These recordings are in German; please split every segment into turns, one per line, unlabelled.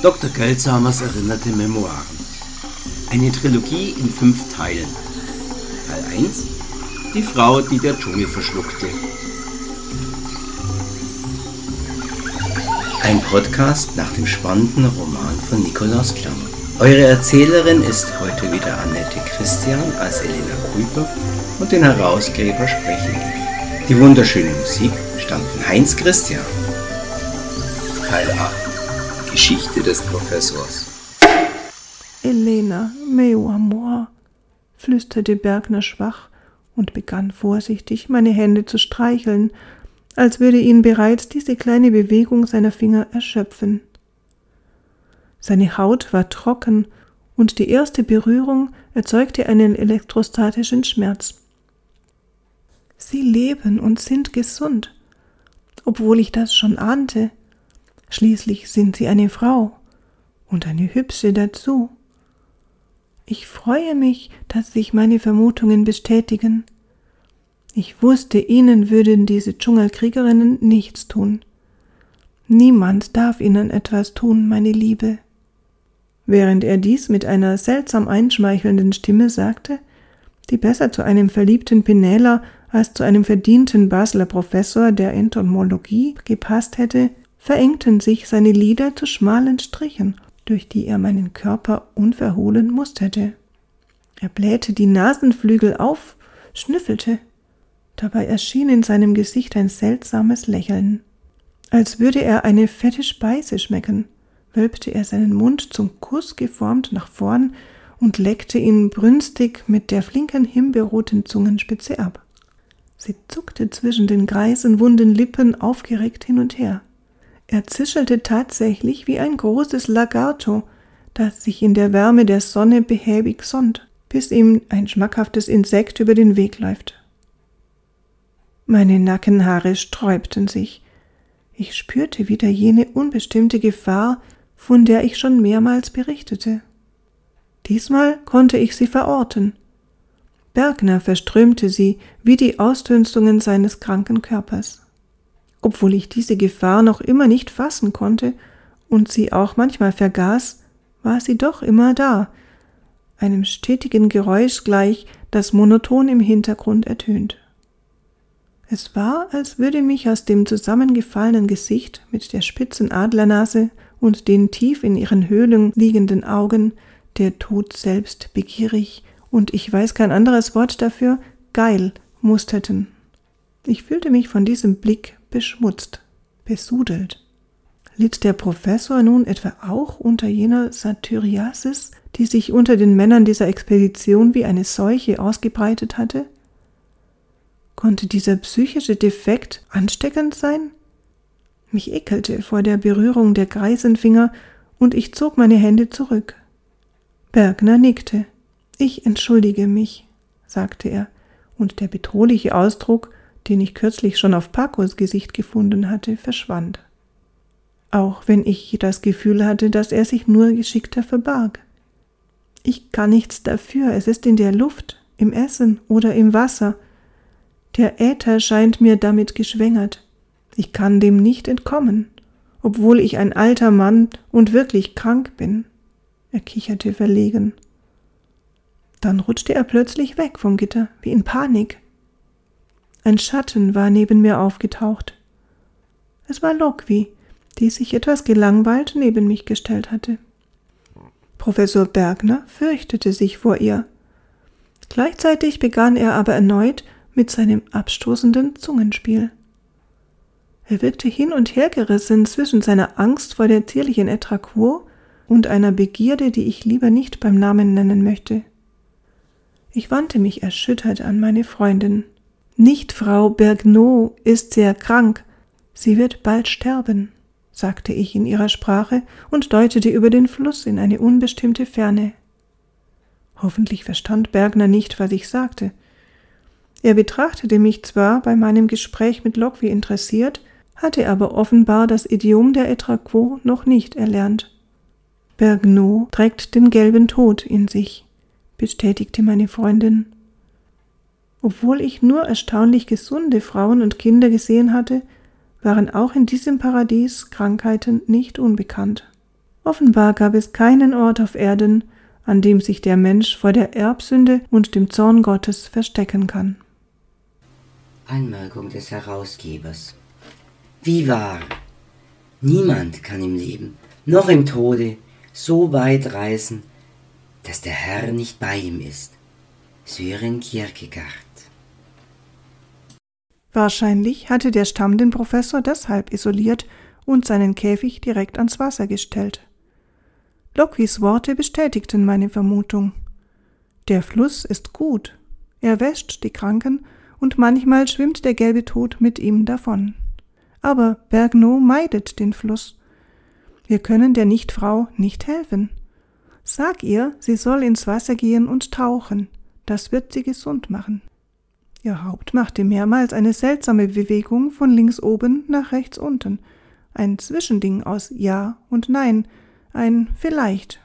Dr. Geldsamers erinnerte Memoiren. Eine Trilogie in fünf Teilen. Teil 1 Die Frau, die der Dschungel verschluckte. Ein Podcast nach dem spannenden Roman von Nikolaus Klammer. Eure Erzählerin ist heute wieder Annette Christian als Elena Krüger und den Herausgeber sprechen. Die wunderschöne Musik stammt von Heinz Christian. Teil 8 Geschichte des Professors.
Elena, meu amor, flüsterte Bergner schwach und begann vorsichtig, meine Hände zu streicheln, als würde ihn bereits diese kleine Bewegung seiner Finger erschöpfen. Seine Haut war trocken und die erste Berührung erzeugte einen elektrostatischen Schmerz. Sie leben und sind gesund, obwohl ich das schon ahnte. Schließlich sind sie eine Frau und eine hübsche dazu. Ich freue mich, dass sich meine Vermutungen bestätigen. Ich wusste, ihnen würden diese Dschungelkriegerinnen nichts tun. Niemand darf ihnen etwas tun, meine Liebe. Während er dies mit einer seltsam einschmeichelnden Stimme sagte, die besser zu einem verliebten Penela als zu einem verdienten Basler Professor der Entomologie gepasst hätte, verengten sich seine Lider zu schmalen Strichen, durch die er meinen Körper unverhohlen musterte. Er blähte die Nasenflügel auf, schnüffelte. Dabei erschien in seinem Gesicht ein seltsames Lächeln. Als würde er eine fette Speise schmecken, wölbte er seinen Mund zum Kuss geformt nach vorn und leckte ihn brünstig mit der flinken himbeerroten Zungenspitze ab. Sie zuckte zwischen den greisenwunden Lippen aufgeregt hin und her. Er zischelte tatsächlich wie ein großes Lagarto, das sich in der Wärme der Sonne behäbig sonnt, bis ihm ein schmackhaftes Insekt über den Weg läuft. Meine Nackenhaare sträubten sich. Ich spürte wieder jene unbestimmte Gefahr, von der ich schon mehrmals berichtete. Diesmal konnte ich sie verorten. Bergner verströmte sie wie die Ausdünstungen seines kranken Körpers obwohl ich diese Gefahr noch immer nicht fassen konnte und sie auch manchmal vergaß, war sie doch immer da, einem stetigen Geräusch gleich, das monoton im Hintergrund ertönt. Es war, als würde mich aus dem zusammengefallenen Gesicht mit der spitzen Adlernase und den tief in ihren Höhlen liegenden Augen der Tod selbst begierig und ich weiß kein anderes Wort dafür, geil musterten. Ich fühlte mich von diesem Blick beschmutzt, besudelt. Litt der Professor nun etwa auch unter jener Satyriasis, die sich unter den Männern dieser Expedition wie eine Seuche ausgebreitet hatte? Konnte dieser psychische Defekt ansteckend sein? Mich ekelte vor der Berührung der Greisenfinger und ich zog meine Hände zurück. Bergner nickte. Ich entschuldige mich, sagte er, und der bedrohliche Ausdruck den ich kürzlich schon auf Pacos Gesicht gefunden hatte, verschwand. Auch wenn ich das Gefühl hatte, dass er sich nur geschickter verbarg. Ich kann nichts dafür, es ist in der Luft, im Essen oder im Wasser. Der Äther scheint mir damit geschwängert. Ich kann dem nicht entkommen, obwohl ich ein alter Mann und wirklich krank bin. Er kicherte verlegen. Dann rutschte er plötzlich weg vom Gitter, wie in Panik. Ein Schatten war neben mir aufgetaucht. Es war Lokwi, die sich etwas gelangweilt neben mich gestellt hatte. Professor Bergner fürchtete sich vor ihr. Gleichzeitig begann er aber erneut mit seinem abstoßenden Zungenspiel. Er wirkte hin und her gerissen zwischen seiner Angst vor der zierlichen Etraquo und einer Begierde, die ich lieber nicht beim Namen nennen möchte. Ich wandte mich erschüttert an meine Freundin. Nicht Frau Bergneau ist sehr krank, sie wird bald sterben, sagte ich in ihrer Sprache und deutete über den Fluss in eine unbestimmte Ferne. Hoffentlich verstand Bergner nicht, was ich sagte. Er betrachtete mich zwar bei meinem Gespräch mit Lockwie interessiert, hatte aber offenbar das Idiom der Etraquo noch nicht erlernt. Bergneau trägt den gelben Tod in sich, bestätigte meine Freundin. Obwohl ich nur erstaunlich gesunde Frauen und Kinder gesehen hatte, waren auch in diesem Paradies Krankheiten nicht unbekannt. Offenbar gab es keinen Ort auf Erden, an dem sich der Mensch vor der Erbsünde und dem Zorn Gottes verstecken kann.
Anmerkung des Herausgebers. Wie wahr! Niemand kann im Leben noch im Tode so weit reisen, dass der Herr nicht bei ihm ist. Sören Kierkegaard.
Wahrscheinlich hatte der Stamm den Professor deshalb isoliert und seinen Käfig direkt ans Wasser gestellt. Lokis Worte bestätigten meine Vermutung. Der Fluss ist gut. Er wäscht die Kranken und manchmal schwimmt der gelbe Tod mit ihm davon. Aber Bergno meidet den Fluss. Wir können der Nichtfrau nicht helfen. Sag ihr, sie soll ins Wasser gehen und tauchen. Das wird sie gesund machen. Ihr Haupt machte mehrmals eine seltsame Bewegung von links oben nach rechts unten. Ein Zwischending aus Ja und Nein, ein Vielleicht.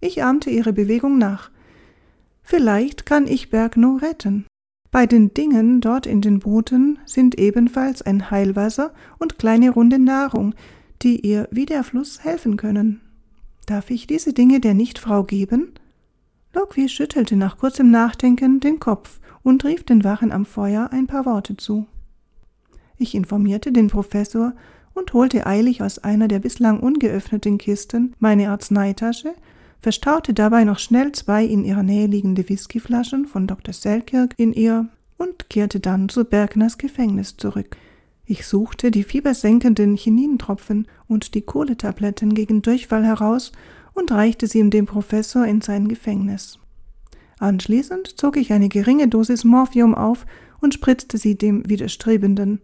Ich ahmte ihre Bewegung nach. Vielleicht kann ich Bergno retten. Bei den Dingen dort in den Booten sind ebenfalls ein Heilwasser und kleine runde Nahrung, die ihr wie der Fluss helfen können. Darf ich diese Dinge der Nichtfrau geben? Loki schüttelte nach kurzem Nachdenken den Kopf und rief den Wachen am Feuer ein paar Worte zu. Ich informierte den Professor und holte eilig aus einer der bislang ungeöffneten Kisten meine Arzneitasche, verstaute dabei noch schnell zwei in ihrer Nähe liegende Whiskyflaschen von Dr. Selkirk in ihr und kehrte dann zu Bergners Gefängnis zurück. Ich suchte die fiebersenkenden Chinintropfen und die Kohletabletten gegen Durchfall heraus und reichte sie dem Professor in sein Gefängnis. Anschließend zog ich eine geringe Dosis Morphium auf und spritzte sie dem Widerstrebenden.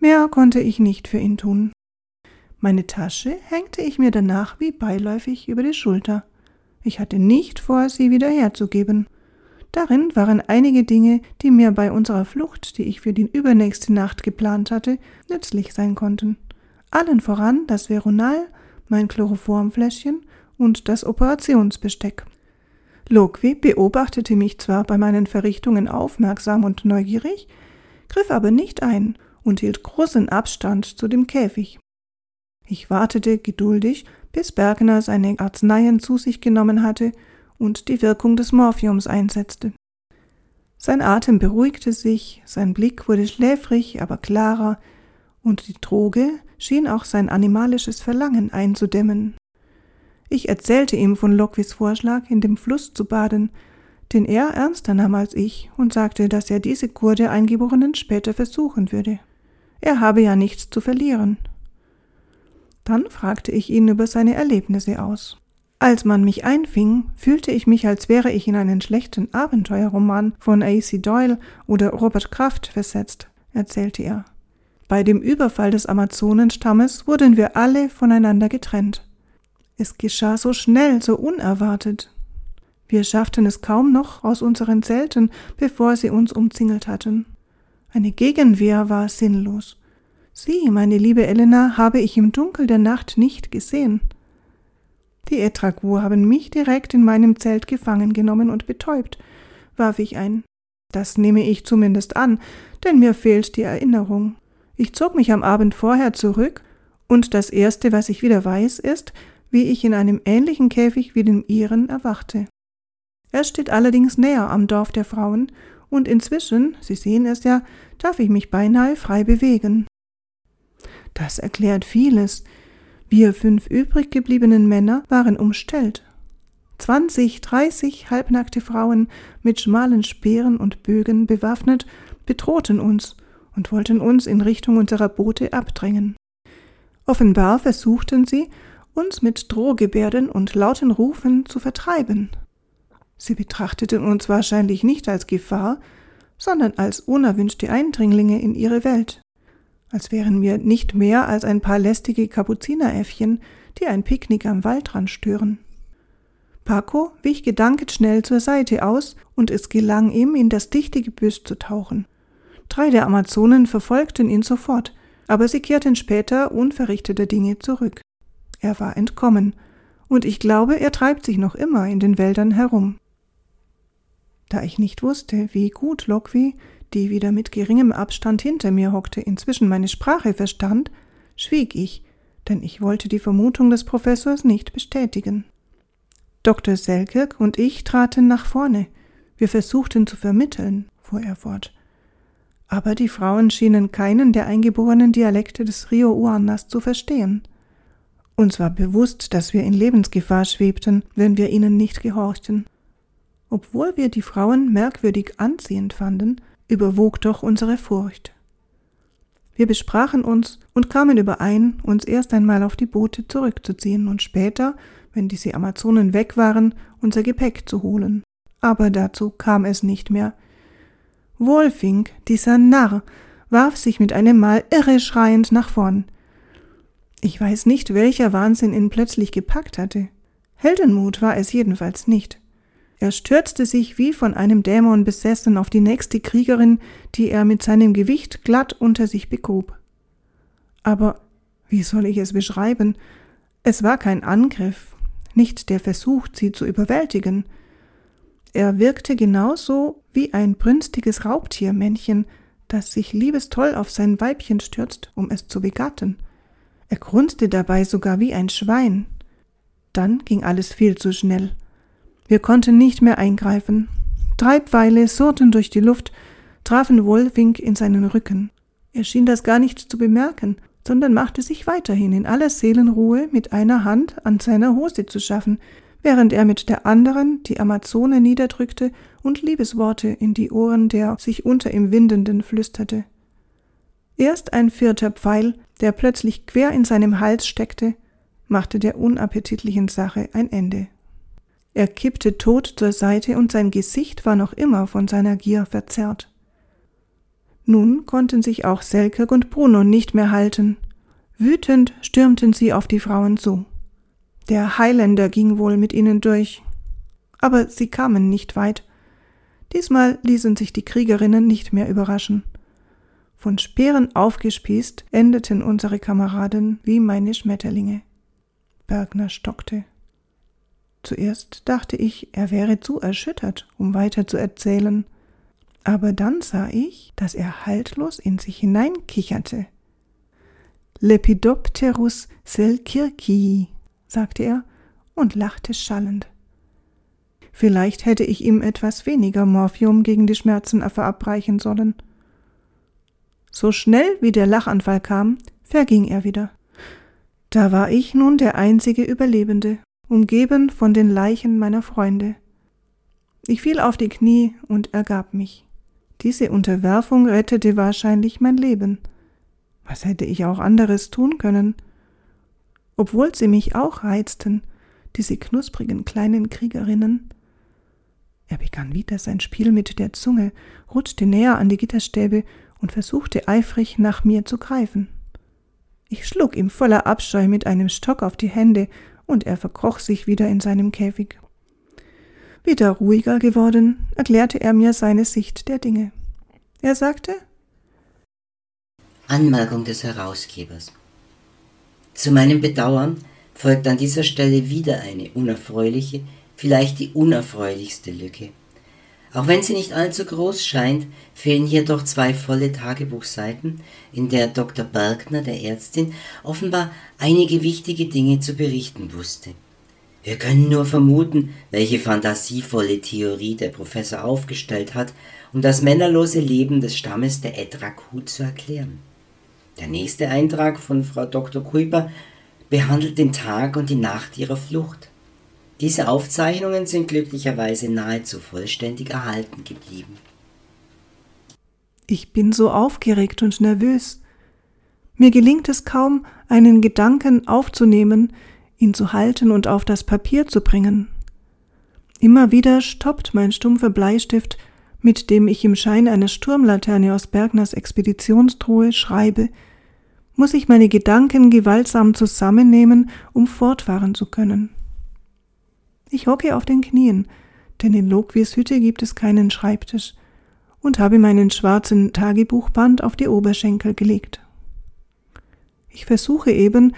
Mehr konnte ich nicht für ihn tun. Meine Tasche hängte ich mir danach wie beiläufig über die Schulter. Ich hatte nicht vor, sie wieder herzugeben. Darin waren einige Dinge, die mir bei unserer Flucht, die ich für die übernächste Nacht geplant hatte, nützlich sein konnten. Allen voran das Veronal, mein Chloroformfläschchen und das Operationsbesteck. Lokwi beobachtete mich zwar bei meinen Verrichtungen aufmerksam und neugierig, griff aber nicht ein und hielt großen Abstand zu dem Käfig. Ich wartete geduldig, bis Bergner seine Arzneien zu sich genommen hatte und die Wirkung des Morphiums einsetzte. Sein Atem beruhigte sich, sein Blick wurde schläfrig, aber klarer, und die Droge schien auch sein animalisches Verlangen einzudämmen. Ich erzählte ihm von Lokwis Vorschlag, in dem Fluss zu baden, den er ernster nahm als ich und sagte, dass er diese Kur der Eingeborenen später versuchen würde. Er habe ja nichts zu verlieren. Dann fragte ich ihn über seine Erlebnisse aus. Als man mich einfing, fühlte ich mich, als wäre ich in einen schlechten Abenteuerroman von A.C. Doyle oder Robert Kraft versetzt, erzählte er. Bei dem Überfall des Amazonenstammes wurden wir alle voneinander getrennt. Es geschah so schnell, so unerwartet. Wir schafften es kaum noch aus unseren Zelten, bevor sie uns umzingelt hatten. Eine Gegenwehr war sinnlos. Sie, meine liebe Elena, habe ich im Dunkel der Nacht nicht gesehen. Die Etragur haben mich direkt in meinem Zelt gefangen genommen und betäubt, warf ich ein. Das nehme ich zumindest an, denn mir fehlt die Erinnerung. Ich zog mich am Abend vorher zurück, und das Erste, was ich wieder weiß, ist, wie ich in einem ähnlichen Käfig wie dem ihren erwachte. Er steht allerdings näher am Dorf der Frauen, und inzwischen, Sie sehen es ja, darf ich mich beinahe frei bewegen. Das erklärt vieles. Wir fünf übrig gebliebenen Männer waren umstellt. Zwanzig, dreißig halbnackte Frauen mit schmalen Speeren und Bögen bewaffnet bedrohten uns und wollten uns in Richtung unserer Boote abdrängen. Offenbar versuchten sie, uns mit Drohgebärden und lauten Rufen zu vertreiben. Sie betrachteten uns wahrscheinlich nicht als Gefahr, sondern als unerwünschte Eindringlinge in ihre Welt als wären wir nicht mehr als ein paar lästige Kapuzineräffchen, die ein Picknick am Waldrand stören. Paco wich gedankenschnell zur Seite aus, und es gelang ihm, in das dichte Gebüsch zu tauchen. Drei der Amazonen verfolgten ihn sofort, aber sie kehrten später unverrichteter Dinge zurück. Er war entkommen, und ich glaube, er treibt sich noch immer in den Wäldern herum. Da ich nicht wusste, wie gut Lokwi die wieder mit geringem Abstand hinter mir hockte, inzwischen meine Sprache verstand, schwieg ich, denn ich wollte die Vermutung des Professors nicht bestätigen. Dr. Selkirk und ich traten nach vorne. Wir versuchten zu vermitteln, fuhr er fort. Aber die Frauen schienen keinen der eingeborenen Dialekte des Rio Uanas zu verstehen. Uns war bewusst, dass wir in Lebensgefahr schwebten, wenn wir ihnen nicht gehorchten. Obwohl wir die Frauen merkwürdig anziehend fanden, überwog doch unsere Furcht. Wir besprachen uns und kamen überein, uns erst einmal auf die Boote zurückzuziehen und später, wenn diese Amazonen weg waren, unser Gepäck zu holen. Aber dazu kam es nicht mehr. Wolfing, dieser Narr, warf sich mit einem Mal irre schreiend nach vorn. Ich weiß nicht, welcher Wahnsinn ihn plötzlich gepackt hatte. Heldenmut war es jedenfalls nicht. Er stürzte sich wie von einem Dämon besessen auf die nächste Kriegerin, die er mit seinem Gewicht glatt unter sich begrub. Aber wie soll ich es beschreiben? Es war kein Angriff, nicht der Versuch, sie zu überwältigen. Er wirkte genauso wie ein brünstiges Raubtiermännchen, das sich liebestoll auf sein Weibchen stürzt, um es zu begatten. Er grunzte dabei sogar wie ein Schwein. Dann ging alles viel zu schnell. Wir konnten nicht mehr eingreifen. Drei Pfeile surrten durch die Luft, trafen Wolfing in seinen Rücken. Er schien das gar nicht zu bemerken, sondern machte sich weiterhin in aller Seelenruhe mit einer Hand an seiner Hose zu schaffen, während er mit der anderen die Amazone niederdrückte und Liebesworte in die Ohren der sich unter ihm Windenden flüsterte. Erst ein vierter Pfeil, der plötzlich quer in seinem Hals steckte, machte der unappetitlichen Sache ein Ende. Er kippte tot zur Seite und sein Gesicht war noch immer von seiner Gier verzerrt. Nun konnten sich auch Selkirk und Bruno nicht mehr halten. Wütend stürmten sie auf die Frauen zu. Der Highlander ging wohl mit ihnen durch. Aber sie kamen nicht weit. Diesmal ließen sich die Kriegerinnen nicht mehr überraschen. Von Speeren aufgespießt endeten unsere Kameraden wie meine Schmetterlinge. Bergner stockte. Zuerst dachte ich, er wäre zu erschüttert, um weiter zu erzählen, aber dann sah ich, dass er haltlos in sich hineinkicherte. Lepidopterus selkirkii, sagte er und lachte schallend. Vielleicht hätte ich ihm etwas weniger Morphium gegen die Schmerzen verabreichen sollen. So schnell wie der Lachanfall kam, verging er wieder. Da war ich nun der einzige Überlebende umgeben von den Leichen meiner Freunde. Ich fiel auf die Knie und ergab mich. Diese Unterwerfung rettete wahrscheinlich mein Leben. Was hätte ich auch anderes tun können? Obwohl sie mich auch reizten, diese knusprigen kleinen Kriegerinnen. Er begann wieder sein Spiel mit der Zunge, rutschte näher an die Gitterstäbe und versuchte eifrig nach mir zu greifen. Ich schlug ihm voller Abscheu mit einem Stock auf die Hände und er verkroch sich wieder in seinem Käfig. Wieder ruhiger geworden, erklärte er mir seine Sicht der Dinge. Er sagte
Anmerkung des Herausgebers. Zu meinem Bedauern folgt an dieser Stelle wieder eine unerfreuliche, vielleicht die unerfreulichste Lücke. Auch wenn sie nicht allzu groß scheint, fehlen hier doch zwei volle Tagebuchseiten, in der Dr. Bergner, der Ärztin, offenbar einige wichtige Dinge zu berichten wusste. Wir können nur vermuten, welche fantasievolle Theorie der Professor aufgestellt hat, um das männerlose Leben des Stammes der Edraku zu erklären. Der nächste Eintrag von Frau Dr. Kuiper behandelt den Tag und die Nacht ihrer Flucht. Diese Aufzeichnungen sind glücklicherweise nahezu vollständig erhalten geblieben.
Ich bin so aufgeregt und nervös. Mir gelingt es kaum, einen Gedanken aufzunehmen, ihn zu halten und auf das Papier zu bringen. Immer wieder stoppt mein stumpfer Bleistift, mit dem ich im Schein einer Sturmlaterne aus Bergners Expeditionstruhe schreibe, muss ich meine Gedanken gewaltsam zusammennehmen, um fortfahren zu können. Ich hocke auf den Knien, denn in Lokwies Hütte gibt es keinen Schreibtisch, und habe meinen schwarzen Tagebuchband auf die Oberschenkel gelegt. Ich versuche eben,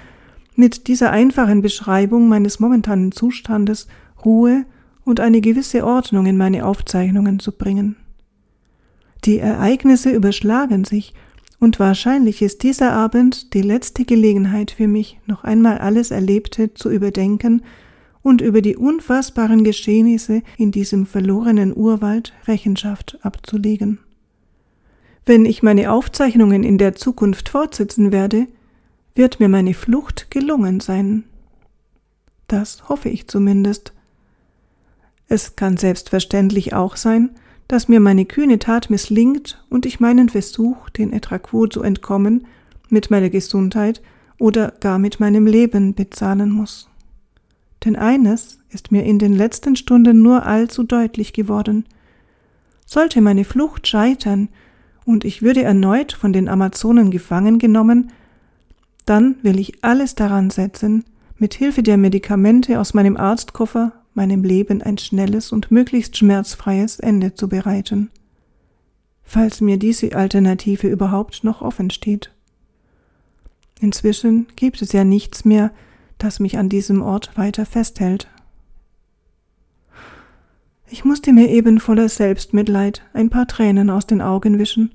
mit dieser einfachen Beschreibung meines momentanen Zustandes Ruhe und eine gewisse Ordnung in meine Aufzeichnungen zu bringen. Die Ereignisse überschlagen sich, Und wahrscheinlich ist dieser Abend die letzte Gelegenheit für mich, noch einmal alles Erlebte zu überdenken und über die unfassbaren Geschehnisse in diesem verlorenen Urwald Rechenschaft abzulegen. Wenn ich meine Aufzeichnungen in der Zukunft fortsetzen werde, wird mir meine Flucht gelungen sein. Das hoffe ich zumindest. Es kann selbstverständlich auch sein, dass mir meine kühne Tat misslingt und ich meinen Versuch, den Etraquo zu entkommen, mit meiner Gesundheit oder gar mit meinem Leben bezahlen muss. Denn eines ist mir in den letzten Stunden nur allzu deutlich geworden. Sollte meine Flucht scheitern und ich würde erneut von den Amazonen gefangen genommen, dann will ich alles daran setzen, mit Hilfe der Medikamente aus meinem Arztkoffer meinem Leben ein schnelles und möglichst schmerzfreies Ende zu bereiten, falls mir diese Alternative überhaupt noch offen steht. Inzwischen gibt es ja nichts mehr, das mich an diesem Ort weiter festhält. Ich musste mir eben voller Selbstmitleid ein paar Tränen aus den Augen wischen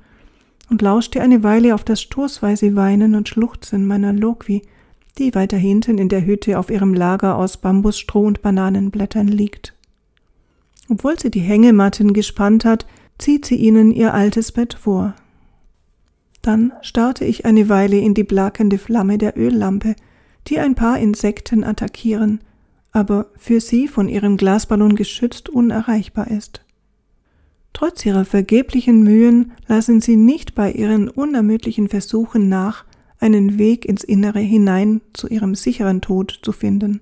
und lauschte eine Weile auf das stoßweise Weinen und Schluchzen meiner Lokwi, die weiter hinten in der Hütte auf ihrem Lager aus Bambusstroh und Bananenblättern liegt. Obwohl sie die Hängematten gespannt hat, zieht sie ihnen ihr altes Bett vor. Dann starrte ich eine Weile in die blakende Flamme der Öllampe, die ein paar Insekten attackieren, aber für sie von ihrem Glasballon geschützt unerreichbar ist. Trotz ihrer vergeblichen Mühen lassen sie nicht bei ihren unermüdlichen Versuchen nach, einen Weg ins Innere hinein zu ihrem sicheren Tod zu finden.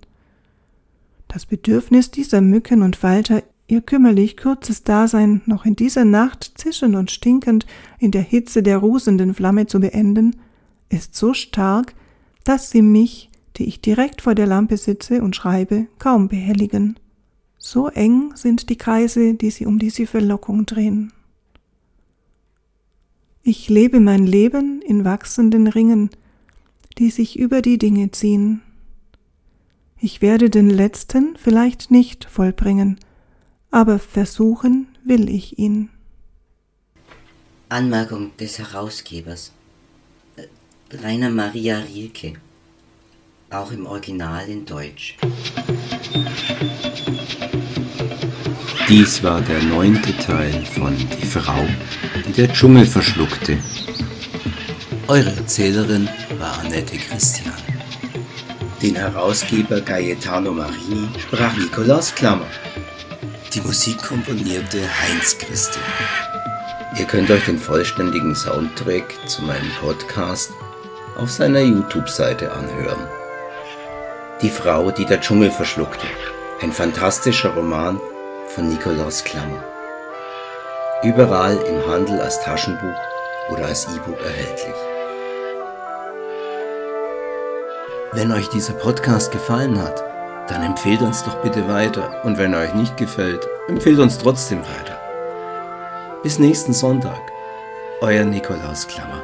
Das Bedürfnis dieser Mücken und Falter, ihr kümmerlich kurzes Dasein noch in dieser Nacht zischend und stinkend in der Hitze der rusenden Flamme zu beenden, ist so stark, dass sie mich, die ich direkt vor der Lampe sitze und schreibe, kaum behelligen. So eng sind die Kreise, die sie um diese Verlockung drehen. Ich lebe mein Leben in wachsenden Ringen, die sich über die Dinge ziehen. Ich werde den letzten vielleicht nicht vollbringen, aber versuchen will ich ihn.
Anmerkung des Herausgebers Rainer Maria Rilke, auch im Original in Deutsch. Dies war der neunte Teil von Die Frau, die der Dschungel verschluckte. Eure Erzählerin war Annette Christian. Den Herausgeber Gaetano Marini sprach Nikolaus Klammer. Die Musik komponierte Heinz Christian. Ihr könnt euch den vollständigen Soundtrack zu meinem Podcast auf seiner YouTube-Seite anhören. Die Frau, die der Dschungel verschluckte. Ein fantastischer Roman von Nikolaus Klammer. Überall im Handel als Taschenbuch oder als E-Book erhältlich. Wenn euch dieser Podcast gefallen hat, dann empfehlt uns doch bitte weiter und wenn er euch nicht gefällt, empfehlt uns trotzdem weiter. Bis nächsten Sonntag, euer Nikolaus Klammer.